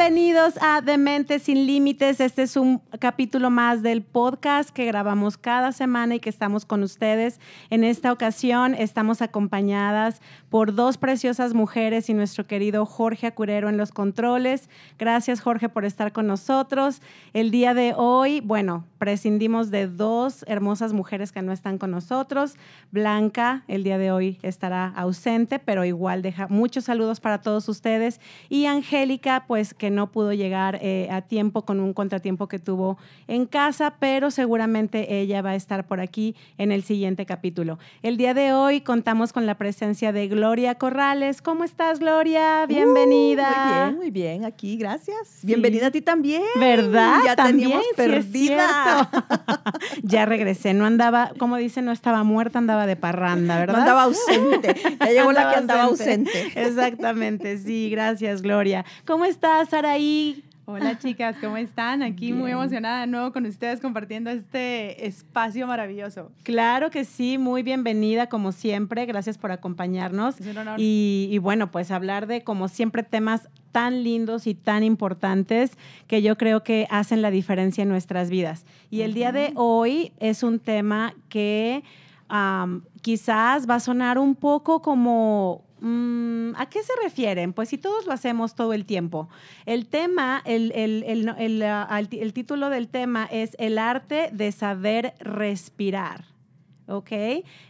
Bienvenidos a Demente sin Límites. Este es un capítulo más del podcast que grabamos cada semana y que estamos con ustedes. En esta ocasión estamos acompañadas por dos preciosas mujeres y nuestro querido Jorge Acurero en los controles. Gracias Jorge por estar con nosotros. El día de hoy, bueno, prescindimos de dos hermosas mujeres que no están con nosotros. Blanca el día de hoy estará ausente, pero igual deja muchos saludos para todos ustedes. Y Angélica, pues que no pudo llegar eh, a tiempo con un contratiempo que tuvo en casa, pero seguramente ella va a estar por aquí en el siguiente capítulo. El día de hoy contamos con la presencia de Gloria Corrales. ¿Cómo estás, Gloria? Bienvenida. Uh, muy bien, muy bien, aquí, gracias. Bienvenida a ti también. ¿Verdad? Ya también, teníamos perdida. ya regresé, no andaba, como dice, no estaba muerta, andaba de parranda, ¿verdad? No andaba ausente. Ya llegó la que andaba ausente. Exactamente, sí, gracias, Gloria. ¿Cómo estás, Araí? Hola chicas, ¿cómo están? Aquí muy emocionada de nuevo con ustedes compartiendo este espacio maravilloso. Claro que sí, muy bienvenida como siempre, gracias por acompañarnos. Es un honor. Y, y, bueno, pues hablar de como siempre temas tan lindos y tan importantes que yo creo que hacen la diferencia en nuestras vidas. Y el día de hoy es un tema que um, quizás va a sonar un poco como Mm, ¿A qué se refieren? Pues si todos lo hacemos todo el tiempo. El tema, el, el, el, el, título del tema es El arte de saber respirar. ¿Ok?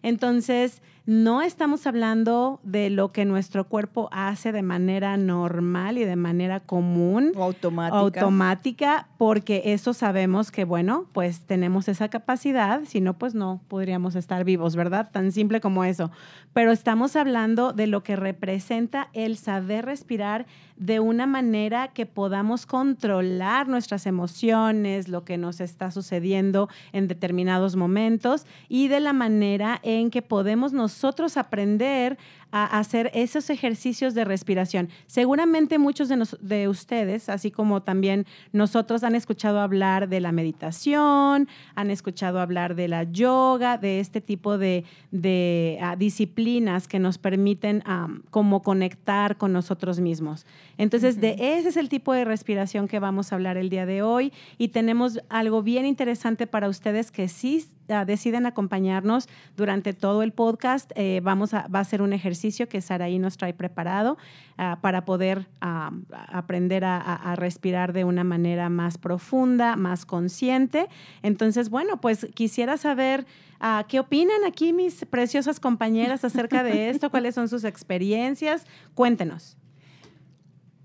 Entonces, no estamos hablando de lo que nuestro cuerpo hace de manera normal y de manera común. O automática. Automática, porque eso sabemos que, bueno, pues tenemos esa capacidad, si no, pues no podríamos estar vivos, ¿verdad? Tan simple como eso. Pero estamos hablando de lo que representa el saber respirar de una manera que podamos controlar nuestras emociones, lo que nos está sucediendo en determinados momentos y de la manera en que podemos nosotros aprender a hacer esos ejercicios de respiración. Seguramente muchos de, nos, de, ustedes, así como también nosotros, han escuchado hablar de la meditación, han escuchado hablar de la yoga, de este tipo de, de uh, disciplinas que nos permiten um, como conectar con nosotros mismos. Entonces, uh -huh. de ese es el tipo de respiración que vamos a hablar el día de hoy y tenemos algo bien interesante para ustedes que sí uh, deciden acompañarnos durante todo el podcast. Eh, vamos a, va a ser un ejercicio que Saraí nos trae preparado uh, para poder uh, aprender a, a, respirar de una manera más profunda, más consciente. Entonces, bueno, pues quisiera saber uh, qué opinan aquí mis preciosas compañeras acerca de esto, cuáles son sus experiencias. Cuéntenos.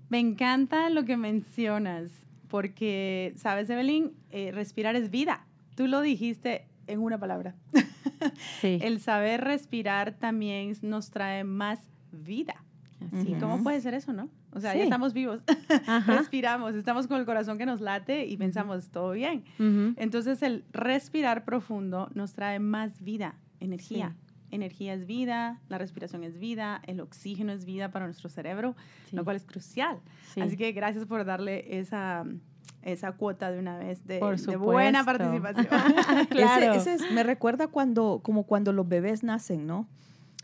Me encanta lo que mencionas, porque, sabes, Evelyn, eh, respirar es vida. Tú lo dijiste en una palabra. Sí. El saber respirar también nos trae más vida. Así, uh -huh. ¿Cómo puede ser eso, no? O sea, Sí. ya estamos vivos, respiramos, estamos con el corazón que nos late y pensamos, todo bien. Uh -huh. Entonces, el respirar profundo nos trae más vida, energía. Sí. Energía es vida, la respiración es vida, el oxígeno es vida para nuestro cerebro, Sí. lo cual es crucial. Sí. Así que gracias por darle esa, esa cuota de una vez de, Por de buena participación. Claro. Ese, ese es- me recuerda cuando, como cuando los bebés nacen, ¿no?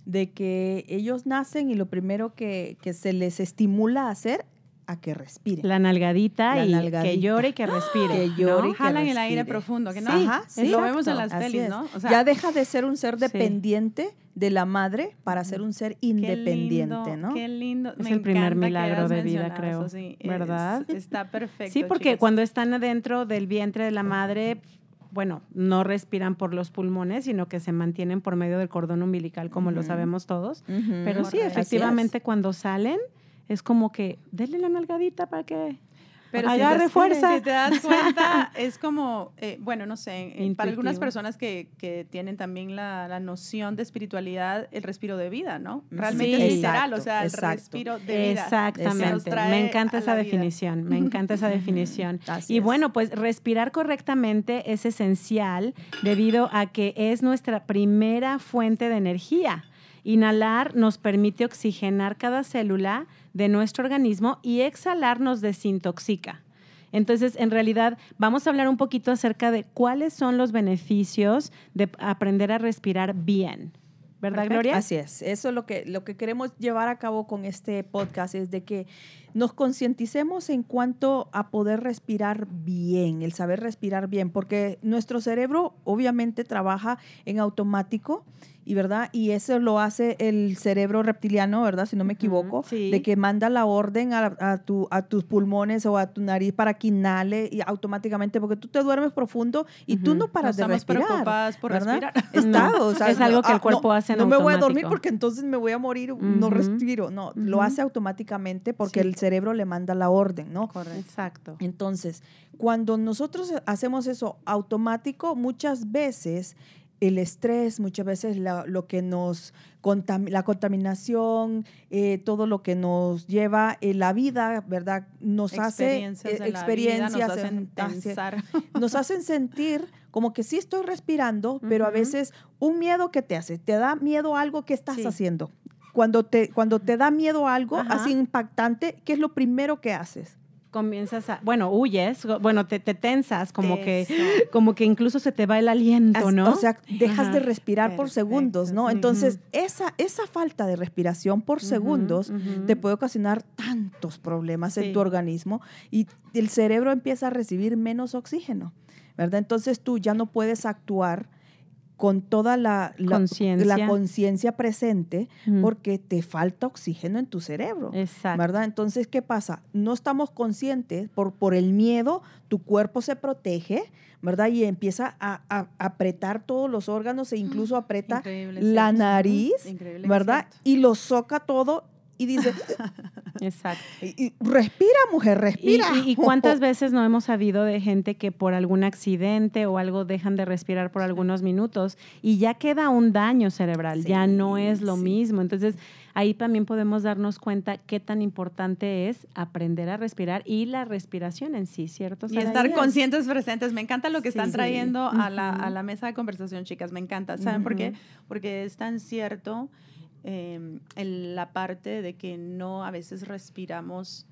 De que ellos nacen y lo primero que, que se les estimula a hacer, a que respiren. La nalgadita La y que llore y que respire. Que ¿no? llore y que Jalan el aire respire. profundo, que no. Sí, Ajá, sí, lo vemos en las pelis. ¿no? O sea, ya deja de ser un ser Sí. dependiente de la madre para ser un ser qué independiente, lindo, ¿no? Qué lindo. Es Me el primer milagro de vida, creo. eso, sí. ¿Verdad? Es- está perfecto. Sí, porque chicas. cuando están adentro del vientre de la madre, bueno, no respiran por los pulmones, sino que se mantienen por medio del cordón umbilical, como lo sabemos todos. Pero sí, efectivamente, cuando salen, es como que denle la nalgadita para que Pero si te- fuerza. Si te das cuenta, es como, eh, bueno, no sé, eh, para algunas personas que, que tienen también la, la noción de espiritualidad, el respiro de vida, ¿no? Realmente Sí. es literal, o sea, el exacto. respiro de vida. Exactamente. Me encanta esa definición. Me encanta esa definición. Así Y es. bueno, pues respirar correctamente es esencial debido a que es nuestra primera fuente de energía. Inhalar nos permite oxigenar cada célula de nuestro organismo y exhalar nos desintoxica. Entonces, en realidad, vamos a hablar un poquito acerca de cuáles son los beneficios de aprender a respirar bien. ¿Verdad, Gloria? Así es. Eso es lo que, lo que queremos llevar a cabo con este podcast, es de que nos concienticemos en cuanto a poder respirar bien, el saber respirar bien, porque nuestro cerebro obviamente trabaja en automático y verdad y eso lo hace el cerebro reptiliano verdad si no me equivoco de que manda la orden a, tu, a tus pulmones o a tu nariz para que inhale y automáticamente porque tú te duermes profundo y tú no paras de respirar por respirar. Es algo que el ah, cuerpo hace en no me voy a dormir porque entonces me voy a morir no respiro no lo hace automáticamente porque el cerebro le manda la orden no correcto. Exacto. Entonces cuando nosotros hacemos eso automático muchas veces el estrés, muchas veces lo que nos, la contaminación, eh, todo lo que nos lleva en la vida, ¿verdad? Nos hace experiencias, nos, hacen nos hacen sentir como que sí estoy respirando, pero a veces un miedo que te hace, te da miedo a algo que estás haciendo. Cuando te, cuando te da miedo algo así impactante, ¿qué es lo primero que haces? comienzas a, bueno, huyes, bueno, te, te tensas, como que, como que incluso se te va el aliento, ¿no? O sea, dejas de respirar por segundos, ¿no? Entonces, esa, esa falta de respiración por segundos te puede ocasionar tantos problemas en tu organismo y el cerebro empieza a recibir menos oxígeno, ¿verdad? Entonces tú ya no puedes actuar con toda la, conciencia presente porque te falta oxígeno en tu cerebro. Exacto. ¿Verdad? Entonces, ¿qué pasa? No estamos conscientes por, por el miedo, tu cuerpo se protege, ¿verdad? Y empieza a, apretar todos los órganos e incluso aprieta la nariz, ¿verdad? Y lo soca todo y dice, Exacto. Y, respira, mujer, respira. Y, cuántas veces no hemos sabido de gente que por algún accidente o algo dejan de respirar por algunos minutos y ya queda un daño cerebral, ya no es lo mismo. Entonces, ahí también podemos darnos cuenta qué tan importante es aprender a respirar y la respiración en sí, ¿cierto? Y estar conscientes, presentes. Me encanta lo que están trayendo a, la, a, la, mesa de conversación, chicas, me encanta. ¿Saben por qué? Porque es tan cierto eh, la parte de que no a veces respiramos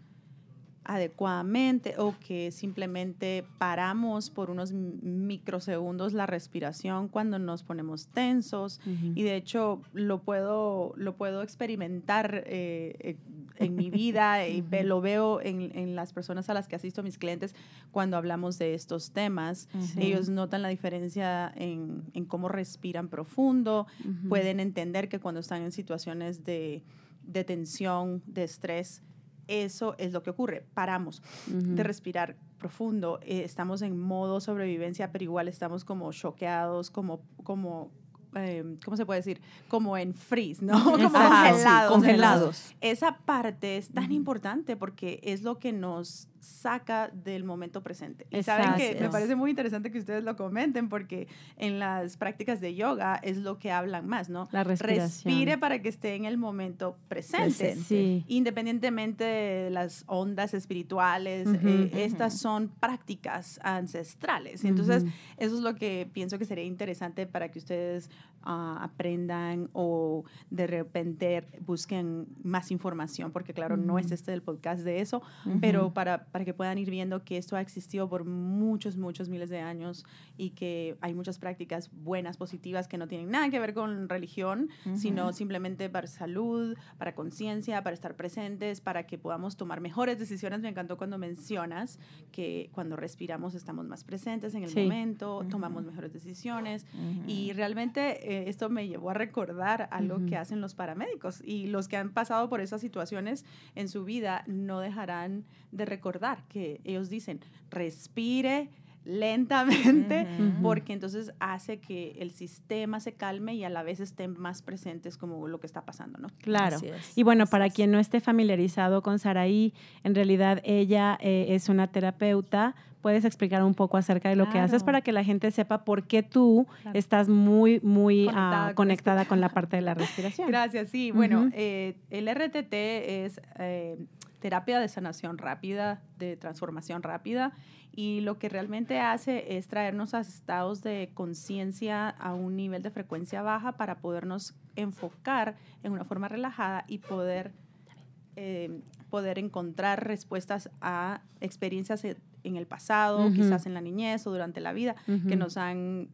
adecuadamente o que simplemente paramos por unos microsegundos la respiración cuando nos ponemos tensos. Y de hecho lo puedo, lo puedo experimentar eh, eh, en mi vida y lo veo en, en, las personas a las que asisto mis clientes cuando hablamos de estos temas. Ellos notan la diferencia en, en cómo respiran profundo, pueden entender que cuando están en situaciones de, de tensión, de estrés, eso es lo que ocurre. Paramos de respirar profundo, eh, estamos en modo sobrevivencia, pero igual estamos como choqueados, como, como eh, ¿cómo se puede decir? Como en freeze, ¿no? Como congelados. congelados. esa parte es tan importante porque es lo que nos saca del momento presente. Y saben que me parece muy interesante que ustedes lo comenten porque en las prácticas de yoga es lo que hablan más, ¿no? La respiración. Respire para que esté en el momento presente. Sí. Independientemente de las ondas espirituales, eh, estas son prácticas ancestrales. Entonces, eso es lo que pienso que sería interesante para que ustedes Ah, aprendan o de repente busquen más información, porque claro, no es este el podcast de eso, pero para, para que puedan ir viendo que esto ha existido por muchos, muchos miles de años y que hay muchas prácticas buenas, positivas, que no tienen nada que ver con religión, sino simplemente para salud, para conciencia, para estar presentes, para que podamos tomar mejores decisiones. Me encantó cuando mencionas que cuando respiramos estamos más presentes en el momento, tomamos mejores decisiones. Y realmente eh, esto me llevó a recordar algo que hacen los paramédicos y los que han pasado por esas situaciones en su vida no dejarán de recordar que ellos dicen, respire lentamente, porque entonces hace que el sistema se calme y a la vez estén más presentes como lo que está pasando, ¿no? Claro. Y bueno, para quien no esté familiarizado con Saraí, en realidad ella eh, es una terapeuta. ¿Puedes explicar un poco acerca de lo que haces para que la gente sepa por qué tú estás muy, muy ah, conectada, con, la parte de la respiración? Gracias, sí. Bueno, eh, el RTT es eh, terapia de sanación rápida, de transformación rápida y lo que realmente hace es traernos a estados de conciencia a un nivel de frecuencia baja para podernos enfocar en una forma relajada y poder eh, poder encontrar respuestas a experiencias en el pasado, quizás en la niñez o durante la vida, que nos han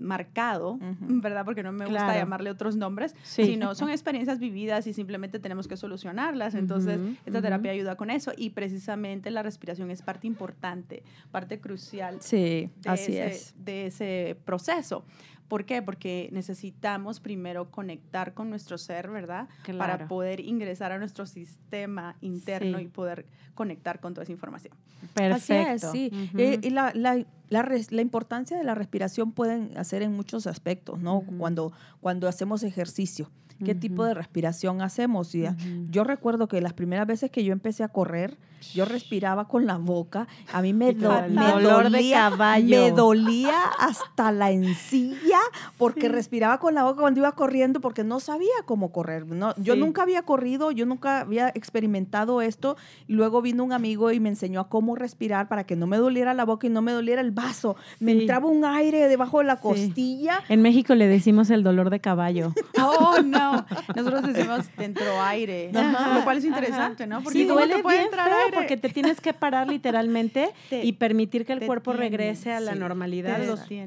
marcado, ¿verdad? Porque no me gusta llamarle otros nombres, sino son experiencias vividas y simplemente tenemos que solucionarlas. Entonces, esta terapia ayuda con eso y precisamente la respiración es parte importante, parte crucial sí, así es. de ese proceso. ¿Por qué? Porque necesitamos primero conectar con nuestro ser, ¿verdad? Para poder ingresar a nuestro sistema interno y poder conectar con toda esa información. Perfecto. sí. Eh, y la, la, la, la, importancia de la respiración pueden hacer en muchos aspectos, ¿no? cuando, cuando hacemos ejercicio qué tipo de respiración hacemos. Y Yo recuerdo que las primeras veces que yo empecé a correr, yo respiraba con la boca. A mí me, dolía, me dolía hasta la encilla porque respiraba con la boca cuando iba corriendo porque no sabía cómo correr. No, Yo nunca había corrido, yo nunca había experimentado esto. luego vino un amigo y me enseñó a cómo respirar para que no me doliera la boca y no me doliera el vaso. Me entraba un aire debajo de la costilla. En México le decimos el dolor de caballo. oh, no. Nosotros decimos dentro aire, lo cual es interesante, ¿no? Porque sí, duele te puede entrar aire? porque te tienes que parar literalmente y permitir que el cuerpo regrese a la normalidad,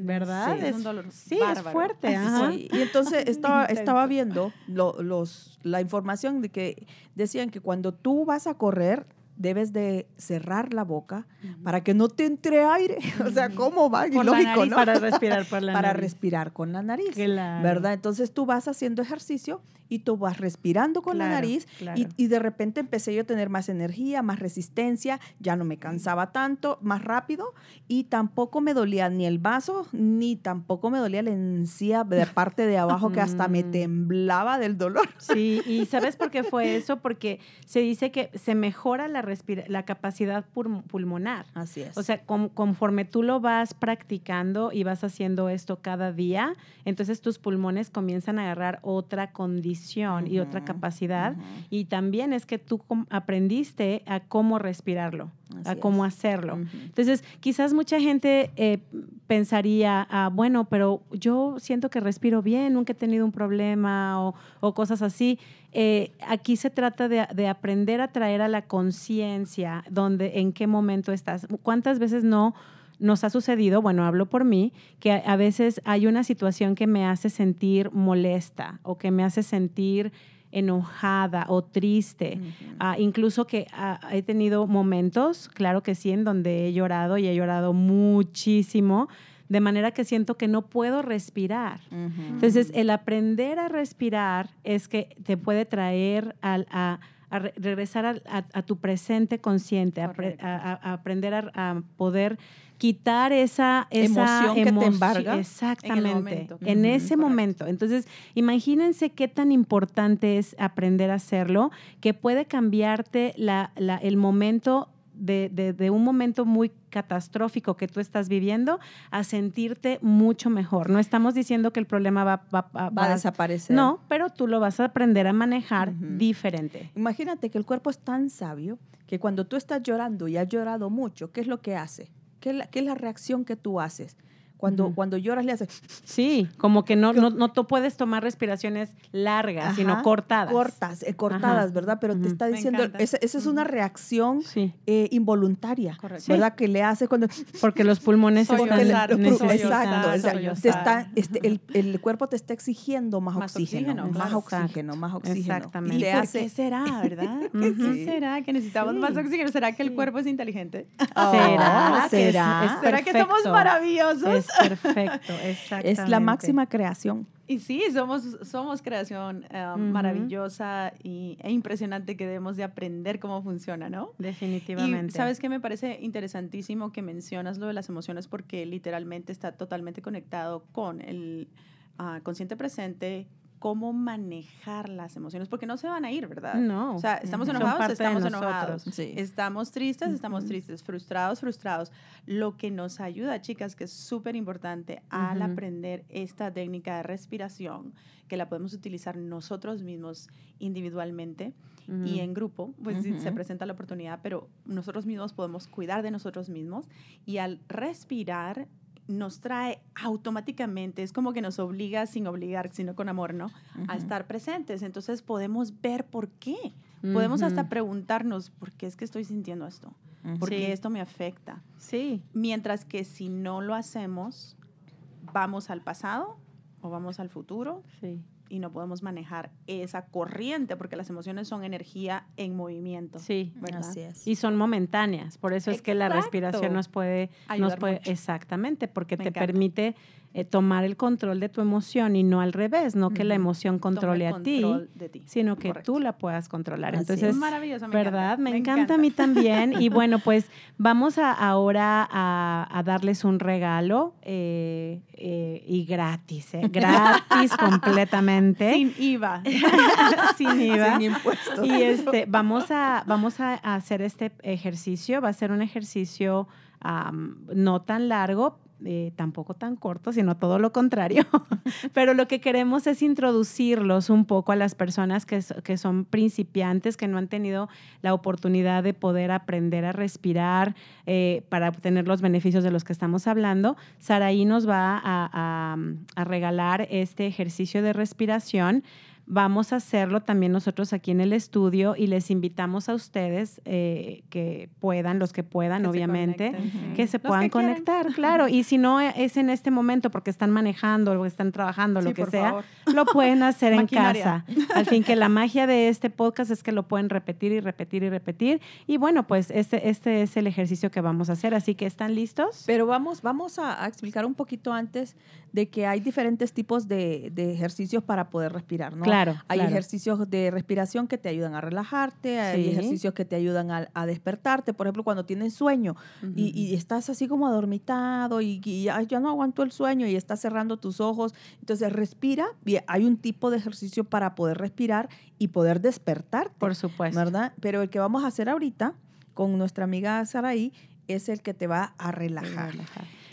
¿verdad? Sí, es, un dolor sí, es fuerte. Y entonces estaba, estaba viendo los, la información de que decían que cuando tú vas a correr, debes de cerrar la boca para que no te entre aire. O sea, ¿cómo va? Ilógico, ¿no? Para respirar por la Para respirar con la nariz. ¿Verdad? Entonces tú vas haciendo ejercicio y tú vas respirando con la nariz y, de repente empecé yo a tener más energía, más resistencia, ya no me cansaba tanto, más rápido y tampoco me dolía ni el vaso ni tampoco me dolía la encía de parte de abajo que hasta me mm. temblaba del dolor. Sí, y ¿sabes por qué fue eso? Porque se dice que se mejora la, la capacidad pulmonar. Así es. O sea, conforme tú lo vas practicando y vas haciendo esto cada día, entonces tus pulmones comienzan a agarrar otra condición y otra capacidad. Y también es que tú aprendiste a cómo respirarlo, a cómo hacerlo. Entonces, quizás mucha gente eh, pensaría, ah, bueno, pero yo siento que respiro bien, nunca he tenido un problema o, cosas así. Eh, aquí se trata de, de, aprender a traer a la conciencia donde, en qué momento estás. ¿Cuántas veces no? Nos ha sucedido, bueno, hablo por mí, que a, veces hay una situación que me hace sentir molesta o que me hace sentir enojada o triste. Ah, incluso que ah, he tenido momentos, claro que sí, en donde he llorado y he llorado muchísimo, de manera que siento que no puedo respirar. Entonces, el aprender a respirar es que te puede traer a, regresar a, tu presente consciente, a, aprender a, poder quitar esa, emoción que te embarga. Exactamente, en, ese momento. Entonces, imagínense qué tan importante es aprender a hacerlo, que puede cambiarte la, el momento de, un momento muy catastrófico que tú estás viviendo a sentirte mucho mejor. No estamos diciendo que el problema va, va, a desaparecer. No, pero tú lo vas a aprender a manejar diferente. Imagínate que el cuerpo es tan sabio que cuando tú estás llorando y has llorado mucho, ¿qué es lo que hace? ¿Qué es la, reacción que tú haces? Cuando, cuando lloras le haces... Sí, como que no, no, no tú puedes tomar respiraciones largas, sino cortadas. Cortas, eh, cortadas, ¿verdad? Pero te está diciendo, esa, es una reacción eh, involuntaria, ¿verdad? Que le hace cuando... Porque los pulmones están Exacto, te está, este, el, el, cuerpo te está exigiendo más, oxígeno, más oxígeno, más oxígeno. Exactamente. ¿Y, por qué será, verdad? ¿Qué será que necesitamos más oxígeno? ¿Será que el cuerpo es inteligente? ¿Será? ¿Será? ¿Será que somos maravillosos? Perfecto, exactamente. Es la máxima creación. Y sí, somos, somos creación eh, maravillosa y, e impresionante que debemos de aprender cómo funciona, ¿no? Definitivamente. Y sabes qué me parece interesantísimo que mencionas lo de las emociones porque literalmente está totalmente conectado con el uh, consciente presente cómo manejar las emociones, porque no se van a ir, ¿verdad? No. O sea, estamos enojados, estamos enojados. Estamos tristes, estamos tristes, frustrados, frustrados. Lo que nos ayuda, chicas, que es súper importante al aprender esta técnica de respiración, que la podemos utilizar nosotros mismos individualmente y en grupo, pues se presenta la oportunidad, pero nosotros mismos podemos cuidar de nosotros mismos y al respirar nos trae automáticamente, es como que nos obliga sin obligar, sino con amor, ¿no? A estar presentes. Entonces podemos ver por qué. podemos hasta preguntarnos, ¿por qué es que estoy sintiendo esto? ¿Por qué esto me afecta? Sí. Mientras que si no lo hacemos, vamos al pasado o vamos al futuro. Sí y no podemos manejar esa corriente porque las emociones son energía en movimiento. Sí, así es. Y son momentáneas, por eso es que la respiración nos puede, nos puede exactamente, porque te permite eh, tomar el control de tu emoción y no al revés, no que la emoción controle a ti, sino que tú la puedas controlar. Entonces, es maravilloso, ¿verdad? Me, encanta, a mí también. y bueno, pues vamos a, ahora a, darles un regalo eh, eh, y gratis, gratis completamente. Sin IVA. Sin IVA. Sin impuestos. Y este, vamos a, vamos a hacer este ejercicio. Va a ser un ejercicio no tan largo, eh, tampoco tan corto, sino todo lo contrario. Pero lo que queremos es introducirlos un poco a las personas que, que, son principiantes, que no han tenido la oportunidad de poder aprender a respirar eh, para obtener los beneficios de los que estamos hablando. Saraí nos va a, a regalar este ejercicio de respiración Vamos a hacerlo también nosotros aquí en el estudio y les invitamos a ustedes eh, que puedan, los que puedan, obviamente, que se puedan conectar, claro. Y si no es en este momento porque están manejando o están trabajando, lo que sea, lo pueden hacer en casa. Al fin que la magia de este podcast es que lo pueden repetir y repetir y repetir. Y bueno, pues este, este es el ejercicio que vamos a hacer. Así que, ¿están listos? Pero vamos, vamos a, explicar un poquito antes de que hay diferentes tipos de, de ejercicios para poder respirar, ¿no? Claro. Hay ejercicios de respiración que te ayudan a relajarte, hay ejercicios que te ayudan a, despertarte. Por ejemplo, cuando tienes sueño y, estás así como adormitado y, ya no aguanto el sueño y estás cerrando tus ojos. Entonces respira y hay un tipo de ejercicio para poder respirar y poder despertarte. Por supuesto. ¿Verdad? Pero el que vamos a hacer ahorita con nuestra amiga Saraí es el que te va a relajar.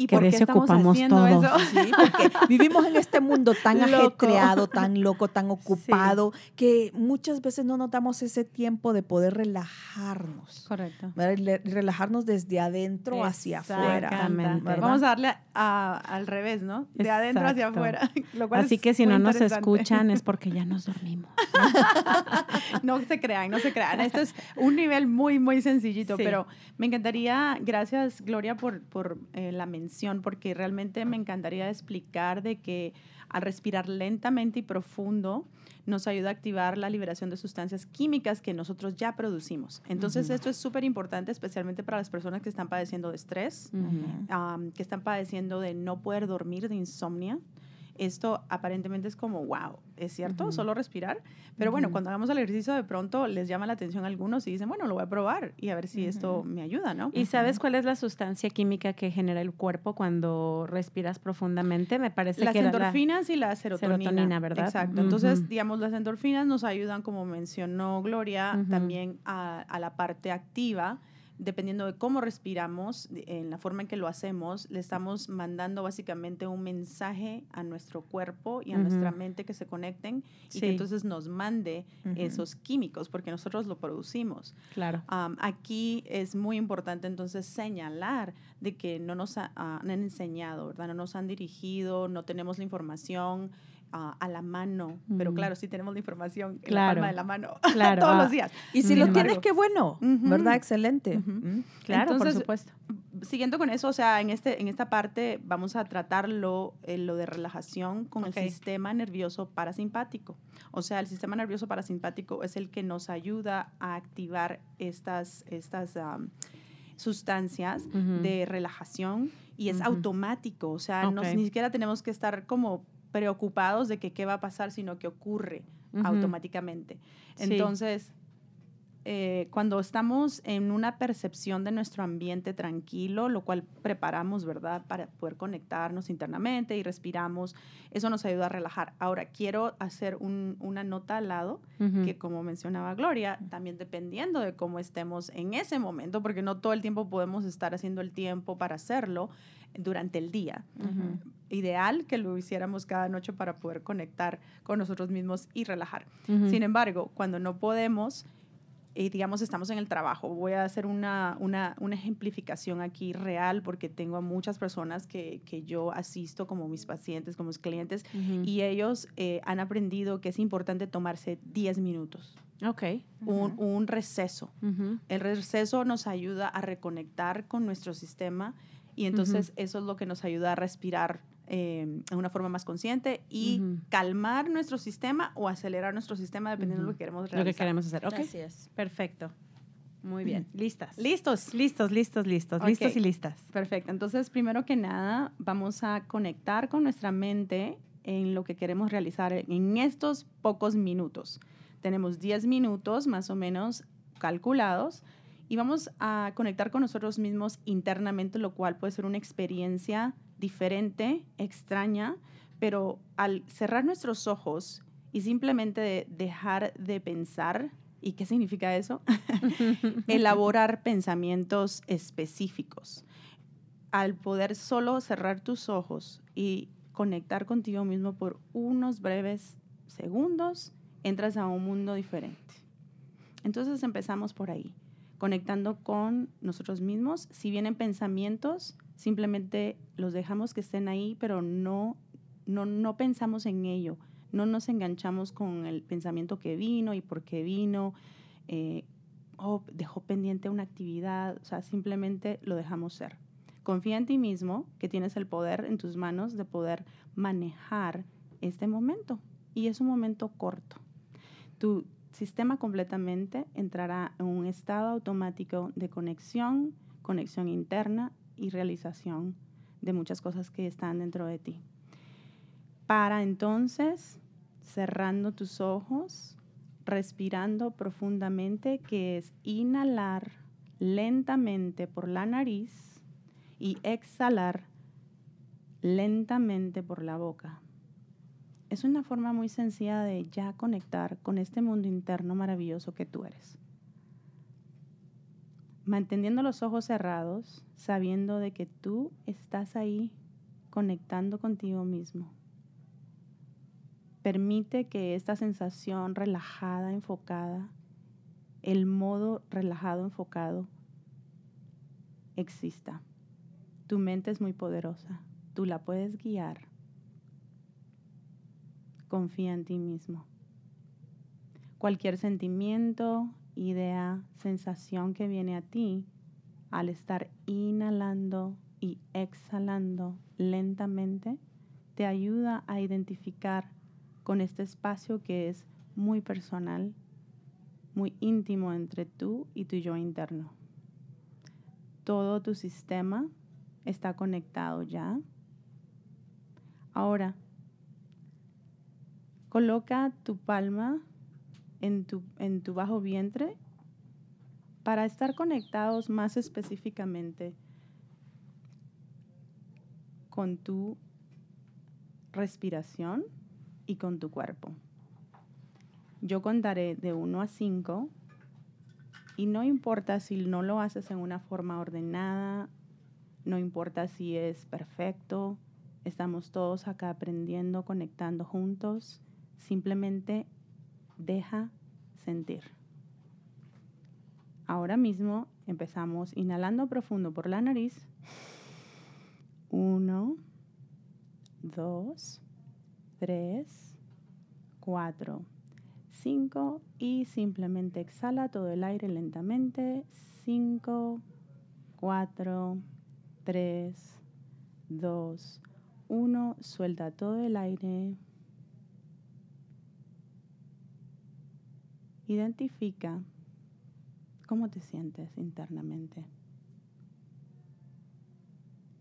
¿Y que por qué estamos haciendo eso? Sí, porque vivimos en este mundo tan ajetreado, tan loco, tan ocupado, que muchas veces no notamos ese tiempo de poder relajarnos. Correcto. Relajarnos desde adentro hacia afuera. Vamos a darle al revés, ¿no? De adentro hacia afuera. Así que si no nos escuchan es porque ya nos dormimos. no se crean, no se crean. Esto es un nivel muy, muy sencillito, pero me encantaría, gracias Gloria por, por eh, la mención porque realmente me encantaría explicar de que al respirar lentamente y profundo nos ayuda a activar la liberación de sustancias químicas que nosotros ya producimos. Entonces, esto es súper importante, especialmente para las personas que están padeciendo de estrés, que están padeciendo de no poder dormir, de insomnia esto aparentemente es como, wow, ¿es cierto? Solo respirar. Pero bueno, cuando hagamos el ejercicio de pronto les llama la atención a algunos y dicen, bueno, lo voy a probar y a ver si esto me ayuda, ¿no? ¿Y sabes cuál es la sustancia química que genera el cuerpo cuando respiras profundamente? Me parece las que endorfinas y la serotonina. ¿verdad? Exacto. Entonces, digamos, las endorfinas nos ayudan, como mencionó Gloria, también a, a la parte activa dependiendo de cómo respiramos, en la forma en que lo hacemos, le estamos mandando básicamente un mensaje a nuestro cuerpo y a nuestra mente que se conecten y que entonces nos mande esos químicos, porque nosotros lo producimos. Claro. aquí es muy importante entonces señalar de que no nos han enseñado, ¿verdad? No nos han dirigido, no tenemos la información a la mano, pero claro, sí tenemos la información en la palma de la mano claro. todos los ah. días. Y si lo tienes, qué bueno, ¿verdad? Excelente. Claro, por supuesto. Siguiendo con eso, o sea, en, este, en esta parte vamos a tratarlo, eh, lo de relajación con el sistema nervioso parasimpático. O sea, el sistema nervioso parasimpático es el que nos ayuda a activar estas, estas sustancias de relajación y es automático, o sea, ni siquiera tenemos que estar como preocupados de que qué va a pasar, sino que ocurre automáticamente. Entonces, eh, cuando estamos en una percepción de nuestro ambiente tranquilo, lo cual preparamos, ¿verdad?, para poder conectarnos internamente y respiramos, eso nos ayuda a relajar. Ahora, quiero hacer una nota al lado, que como mencionaba Gloria, también dependiendo de cómo estemos en ese momento, porque no todo el tiempo podemos estar haciendo el tiempo para hacerlo durante el día. Ideal que lo hiciéramos cada noche para poder conectar con nosotros mismos y relajar. Sin embargo, cuando no podemos, y digamos, estamos en el trabajo. Voy a hacer una, una, una ejemplificación aquí real porque tengo a muchas personas que, que, yo asisto como mis pacientes, como mis clientes, y ellos eh, han aprendido que es importante tomarse 10 minutos Ok. un, receso. El receso nos ayuda a reconectar con nuestro sistema y entonces eso es lo que nos ayuda a respirar eh, de una forma más consciente y calmar nuestro sistema o acelerar nuestro sistema dependiendo de lo que queremos realizar. Lo que queremos hacer. Ok. Así es. Perfecto. Muy bien. Listas. Listos. Listos, listos, listos. Listos y listas. Perfecto. Entonces, primero que nada, vamos a conectar con nuestra mente en lo que queremos realizar en estos pocos minutos. Tenemos 10 minutos más o menos calculados y vamos a conectar con nosotros mismos internamente, lo cual puede ser una experiencia diferente, extraña, pero al cerrar nuestros ojos y simplemente dejar de pensar, ¿y qué significa eso? Elaborar pensamientos específicos. Al poder solo cerrar tus ojos y conectar contigo mismo por unos breves segundos, entras a un mundo diferente. Entonces empezamos por ahí, conectando con nosotros mismos. Si vienen pensamientos, simplemente los dejamos que estén ahí, pero no, no, no pensamos en ello, no nos enganchamos con el pensamiento que vino y por qué vino, eh, o dejó pendiente una actividad, o sea, simplemente lo dejamos ser. Confía en ti mismo, que tienes el poder en tus manos de poder manejar este momento. Y es un momento corto. Tu sistema completamente entrará en un estado automático de conexión, conexión interna y realización de muchas cosas que están dentro de ti. Para entonces, cerrando tus ojos, respirando profundamente, que es inhalar lentamente por la nariz y exhalar lentamente por la boca. Es una forma muy sencilla de ya conectar con este mundo interno maravilloso que tú eres manteniendo los ojos cerrados, sabiendo de que tú estás ahí conectando contigo mismo. Permite que esta sensación relajada, enfocada, el modo relajado, enfocado, exista. Tu mente es muy poderosa, tú la puedes guiar. Confía en ti mismo. Cualquier sentimiento, idea, sensación que viene a ti al estar inhalando y exhalando lentamente, te ayuda a identificar con este espacio que es muy personal, muy íntimo entre tú y tu yo interno. Todo tu sistema está conectado ya. Ahora, coloca tu palma en tu, en tu bajo vientre para estar conectados más específicamente con tu respiración y con tu cuerpo. Yo contaré de 1 a 5 y no importa si no lo haces en una forma ordenada, no importa si es perfecto, estamos todos acá aprendiendo, conectando juntos, simplemente deja sentir. Ahora mismo empezamos inhalando profundo por la nariz. Uno, dos, tres, cuatro, cinco y simplemente exhala todo el aire lentamente. Cinco, cuatro, tres, dos, uno. Suelta todo el aire. Identifica cómo te sientes internamente.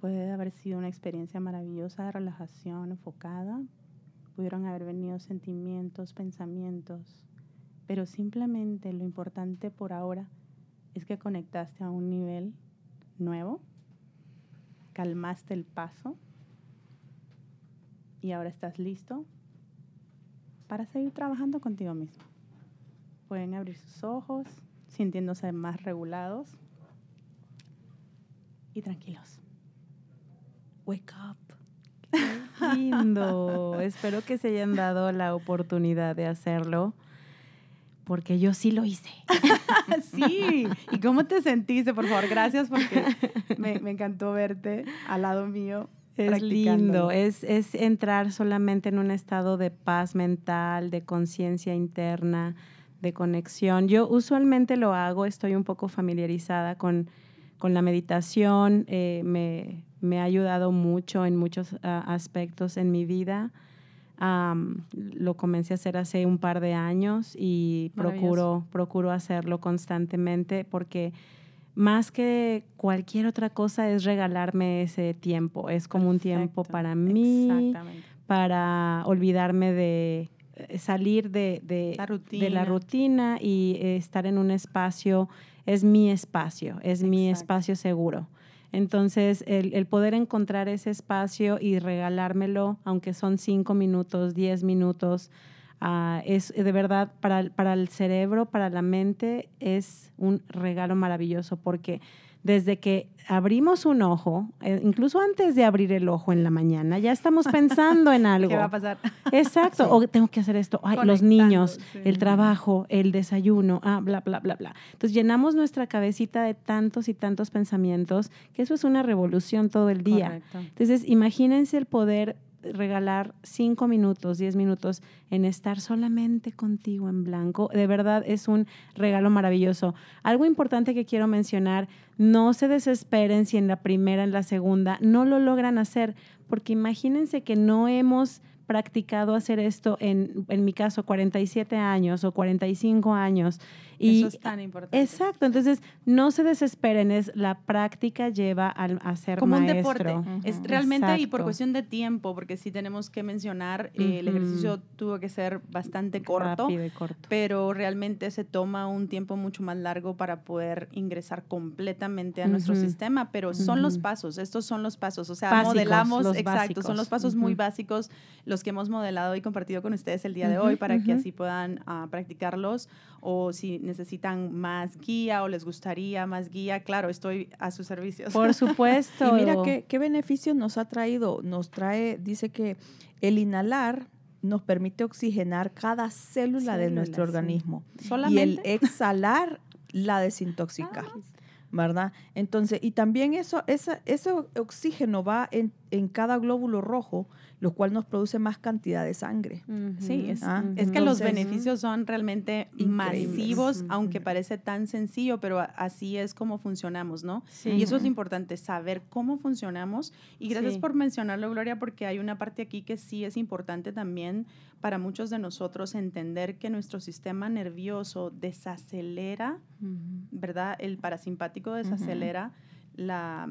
Puede haber sido una experiencia maravillosa de relajación enfocada. Pudieron haber venido sentimientos, pensamientos, pero simplemente lo importante por ahora es que conectaste a un nivel nuevo, calmaste el paso y ahora estás listo para seguir trabajando contigo mismo. Pueden abrir sus ojos, sintiéndose más regulados y tranquilos. Wake up. Qué lindo. Espero que se hayan dado la oportunidad de hacerlo, porque yo sí lo hice. sí. ¿Y cómo te sentiste? Por favor, gracias porque me, encantó verte al lado mío. Es lindo, es, es entrar solamente en un estado de paz mental, de conciencia interna, de conexión. Yo usualmente lo hago, estoy un poco familiarizada con, con la meditación, eh, me, me, ha ayudado mucho en muchos ah, aspectos en mi vida. lo comencé a hacer hace un par de años y procuro, procuro hacerlo constantemente porque más que cualquier otra cosa es regalarme ese tiempo. Es como un tiempo para mí, para olvidarme de salir de, de, la, rutina. y estar en un espacio, es mi espacio, es mi espacio seguro. Entonces, el, poder encontrar ese espacio y regalármelo, aunque son cinco minutos, diez minutos, ah, es de verdad para, para el cerebro, para la mente, es un regalo maravilloso porque desde que abrimos un ojo, eh, incluso antes de abrir el ojo en la mañana, ya estamos pensando en algo. ¿Qué va a pasar? Exacto. O tengo que hacer esto. Ay, los niños, el trabajo, el desayuno, ah, bla, bla, bla, bla. Entonces llenamos nuestra cabecita de tantos y tantos pensamientos que eso es una revolución todo el día. Correcto. Entonces, imagínense el poder regalar cinco minutos, diez minutos en estar solamente contigo en blanco. De verdad es un regalo maravilloso. Algo importante que quiero mencionar, no se desesperen si en la primera, en la segunda, no lo logran hacer, porque imagínense que no hemos practicado hacer esto en, en mi caso, 47 años o 45 años. Y, Eso es tan importante. Exacto, entonces no se desesperen, es la práctica lleva al, a ser Como un deporte, es realmente y por cuestión de tiempo, porque sí tenemos que mencionar, eh, el ejercicio tuvo que ser bastante corto, corto, pero realmente se toma un tiempo mucho más largo para poder ingresar completamente a nuestro sistema, pero son los pasos, estos son los pasos, o sea, modelamos, exacto, son los pasos muy básicos, los que hemos modelado y compartido con ustedes el día de hoy para que así puedan ah, practicarlos o si necesitan más guía o les gustaría más guía, claro, estoy a sus servicios. Por supuesto. y mira qué, qué beneficios nos ha traído. Nos trae, dice que el inhalar nos permite oxigenar cada célula, de nuestro organismo. Y el exhalar la desintoxica. Ah. ¿verdad? Entonces, y también eso, esa, ese oxígeno va en, en, cada glóbulo rojo lo cual nos produce más cantidad de sangre. Sí, es, ah, es que los beneficios son realmente masivos, aunque parece tan sencillo, pero así es como funcionamos, ¿no? Y eso es lo importante, saber cómo funcionamos. Y gracias por mencionarlo, Gloria, porque hay una parte aquí que sí es importante también para muchos de nosotros entender que nuestro sistema nervioso desacelera, ¿verdad? El parasimpático desacelera la,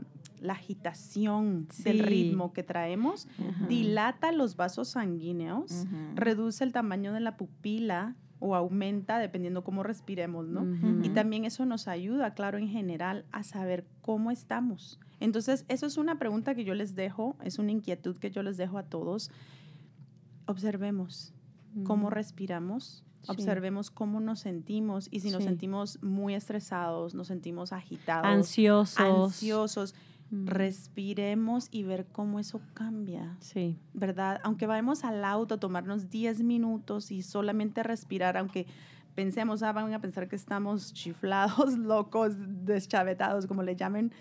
agitación del ritmo que traemos, dilata los vasos sanguíneos, reduce el tamaño de la pupila o aumenta dependiendo cómo respiremos, ¿no? Y también eso nos ayuda, claro, en general a saber cómo estamos. Entonces, eso es una pregunta que yo les dejo, es una inquietud que yo les dejo a todos. Observemos cómo respiramos, Observemos cómo nos sentimos y si nos sentimos muy estresados, nos sentimos agitados, ansiosos, ansiosos mm. respiremos y ver cómo eso cambia. Sí. ¿Verdad? Aunque vayamos al auto, tomarnos 10 minutos y solamente respirar, aunque pensemos, ah, van a pensar que estamos chiflados, locos, deschavetados, como le llamen.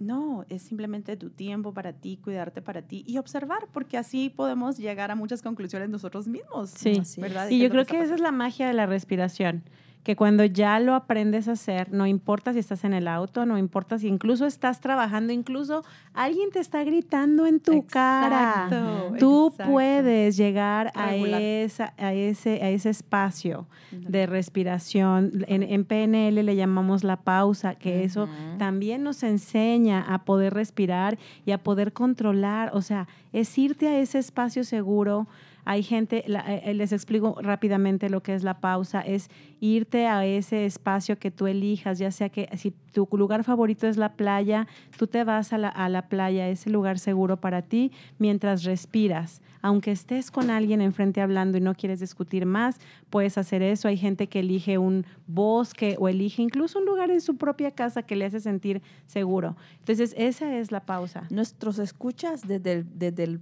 No, es simplemente tu tiempo para ti, cuidarte para ti y observar, porque así podemos llegar a muchas conclusiones nosotros mismos. Sí, ¿verdad? Y yo creo que esa es la magia de la respiración que cuando ya lo aprendes a hacer, no importa si estás en el auto, no importa si incluso estás trabajando, incluso alguien te está gritando en tu cara. Tú puedes llegar a, esa, a, ese, a ese espacio de respiración. En, PNL le llamamos la pausa, que eso también nos enseña a poder respirar y a poder controlar. O sea, es irte a ese espacio seguro hay gente, eh, eh, les explico rápidamente lo que es la pausa, es irte a ese espacio que tú elijas, ya sea que si tu lugar favorito es la playa, tú te vas a la, a la playa, ese lugar seguro para ti, mientras respiras aunque estés con alguien enfrente hablando y no quieres discutir más, puedes hacer eso. Hay gente que elige un bosque o elige incluso un lugar en su propia casa que le hace sentir seguro. Entonces, esa es la pausa. Nuestros escuchas desde, desde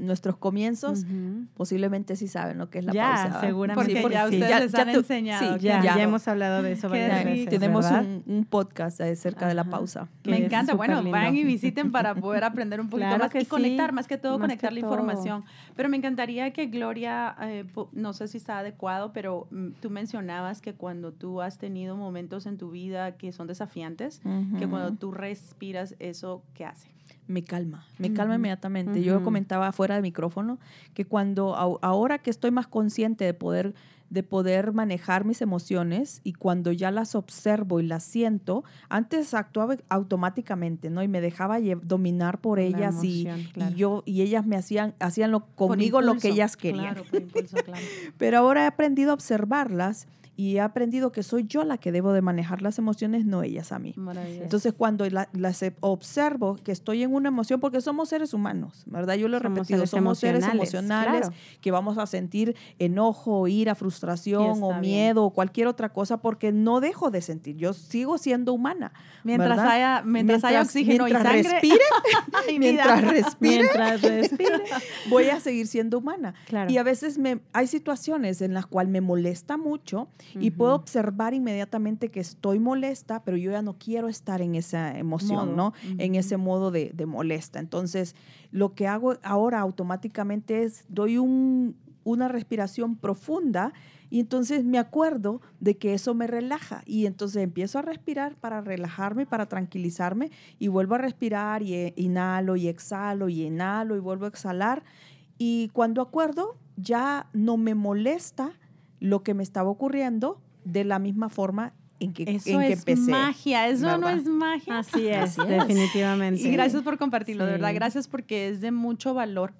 nuestros comienzos posiblemente sí saben lo que es la ya, pausa. Seguramente. Porque ya ustedes les han enseñado. Sí, ya, ya, hemos hablado de eso varias veces, Tenemos un, un, podcast acerca de la pausa. Me encanta. Bueno, vayan y visiten para poder aprender un poquito más y conectar, más que todo conectar la información. Pero me encantaría que Gloria, eh, no sé si está adecuado, pero mm, tú mencionabas que cuando tú has tenido momentos en tu vida que son desafiantes, que cuando tú respiras eso, ¿qué hace? me calma, me calma inmediatamente. Yo comentaba fuera de micrófono que cuando ahora que estoy más consciente de poder de poder manejar mis emociones y cuando ya las observo y las siento, antes actuaba automáticamente, ¿no? Y me dejaba dominar por ellas y, yo y ellas me hacían hacían lo, conmigo lo que ellas querían. Pero ahora he aprendido a observarlas y he aprendido que soy yo la que debo de manejar las emociones, no ellas a mí. Entonces, cuando las observo que estoy en una emoción, porque somos seres humanos, ¿verdad? Yo lo he repetido, somos seres emocionales que vamos a sentir enojo, ira, frustración o miedo o cualquier otra cosa porque no dejo de sentir. Yo sigo siendo humana. Mientras haya mientras, haya oxígeno mientras y sangre, respire, mientras respire, mientras respire, voy a seguir siendo humana. Y a veces me, hay situaciones en las cuales me molesta mucho y puedo observar inmediatamente que estoy molesta, pero yo ya no quiero estar en esa emoción, ¿no? En ese modo de, molesta. Entonces, lo que hago ahora automáticamente es doy una respiración profunda y entonces me acuerdo de que eso me relaja y entonces empiezo a respirar para relajarme, para tranquilizarme y vuelvo a respirar y eh, inhalo y exhalo y inhalo y vuelvo a exhalar y cuando acuerdo ya no me molesta lo que me estaba ocurriendo de la misma forma en que, eso en que es magia, eso no es magia. Así es, definitivamente. Y gracias por compartirlo, de verdad, gracias porque es de mucho valor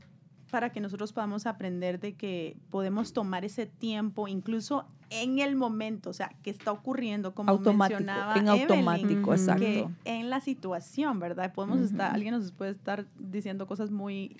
para que nosotros podamos aprender de que podemos tomar ese tiempo, incluso en el momento, o sea, que está ocurriendo, como automático, mencionaba en automático, exacto. en la situación, ¿verdad? Podemos estar, alguien nos puede estar diciendo cosas muy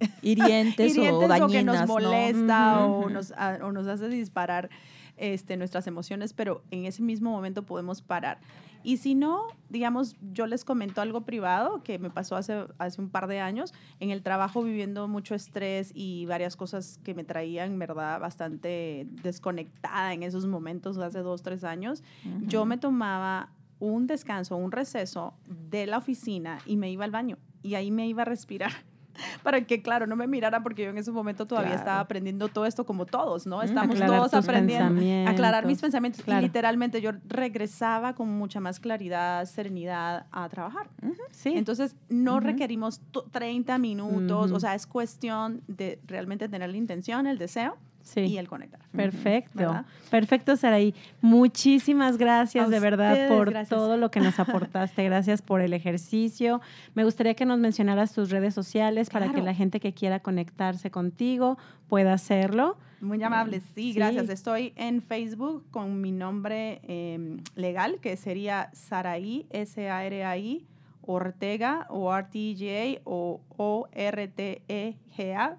hirientes, o dañinas, que nos molesta o, nos, o nos hace disparar este, nuestras emociones, pero en ese mismo momento podemos parar. Y si no, digamos, yo les comento algo privado que me pasó hace, hace un par de años, en el trabajo viviendo mucho estrés y varias cosas que me traían, ¿verdad?, bastante desconectada en esos momentos, hace dos, tres años, yo me tomaba un descanso, un receso de la oficina y me iba al baño. Y ahí me iba a respirar para que, claro, no me mirara porque yo en ese momento todavía estaba aprendiendo todo esto como todos, ¿no? Estamos todos aprendiendo a aclarar mis pensamientos. Y literalmente yo regresaba con mucha más claridad, serenidad a trabajar. Sí. Entonces, no requerimos 30 minutos, o sea, es cuestión de realmente tener la intención, el deseo y el conectar. Perfecto. Perfecto, Saraí. Muchísimas gracias de verdad por todo lo que nos aportaste. Gracias por el ejercicio. Me gustaría que nos mencionaras tus redes sociales para que la gente que quiera conectarse contigo pueda hacerlo. Muy amable, sí, gracias. Estoy en Facebook con mi nombre em, legal, que sería Saraí, S-A-R-A-I, Ortega, o R-T-G-A, o O-R-T-E-G-A,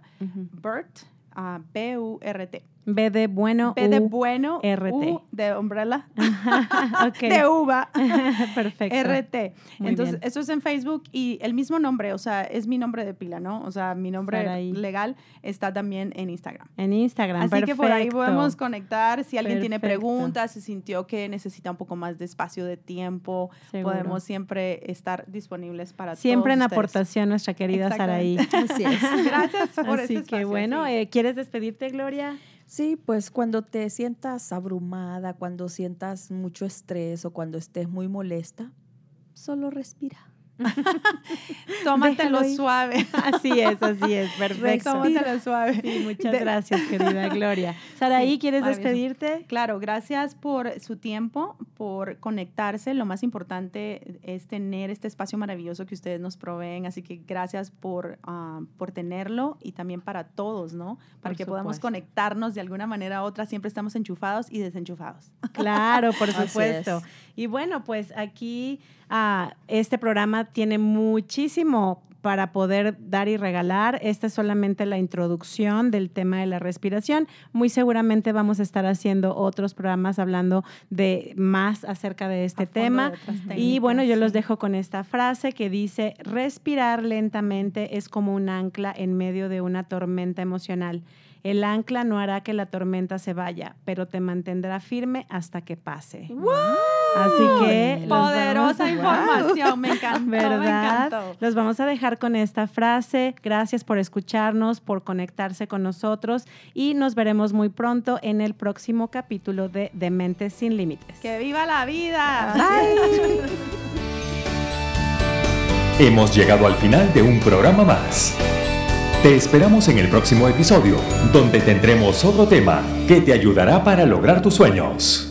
Bert, B-U-R-T. B de bueno. B de bueno. RT. de umbrella. De uva. Perfecto. RT. Entonces, eso es en Facebook y el mismo nombre, o sea, es mi nombre de pila, ¿no? O sea, mi nombre legal está también en Instagram. En Instagram. Así que por ahí podemos conectar. Si alguien tiene preguntas, si sintió que necesita un poco más de espacio de tiempo, podemos siempre estar disponibles para Siempre en aportación, nuestra querida Saraí. Así es. Gracias por Así este que bueno, eh, ¿quieres despedirte, Gloria? Sí, pues cuando te sientas abrumada, cuando sientas mucho estrés o cuando estés muy molesta, solo respira. Tómatelo suave. Así es, así es, perfecto. Tómatelo suave. muchas gracias, querida Gloria. Saraí, ¿quieres despedirte? Claro, gracias por su tiempo, por conectarse. Lo más importante es tener este espacio maravilloso que ustedes nos proveen. Así que gracias por, ah, por tenerlo y también para todos, ¿no? Para que podamos conectarnos de alguna manera u otra. Siempre estamos enchufados y desenchufados. Claro, por supuesto. Y bueno, pues aquí este programa tiene muchísimo para poder dar y regalar. Esta es solamente la introducción del tema de la respiración. Muy seguramente vamos a estar haciendo otros programas hablando de más acerca de este tema. y bueno, yo los dejo con esta frase que dice, respirar lentamente es como un ancla en medio de una tormenta emocional. El ancla no hará que la tormenta se vaya, pero te mantendrá firme hasta que pase. Así que poderosa información, me encantó, ¿verdad? Los vamos a dejar con esta frase. Gracias por escucharnos, por conectarse con nosotros y nos veremos muy pronto en el próximo capítulo de Dementes sin Límites. ¡Que viva la vida! Hemos llegado al final de un programa más. Te esperamos en el próximo episodio, donde tendremos otro tema que te ayudará para lograr tus sueños.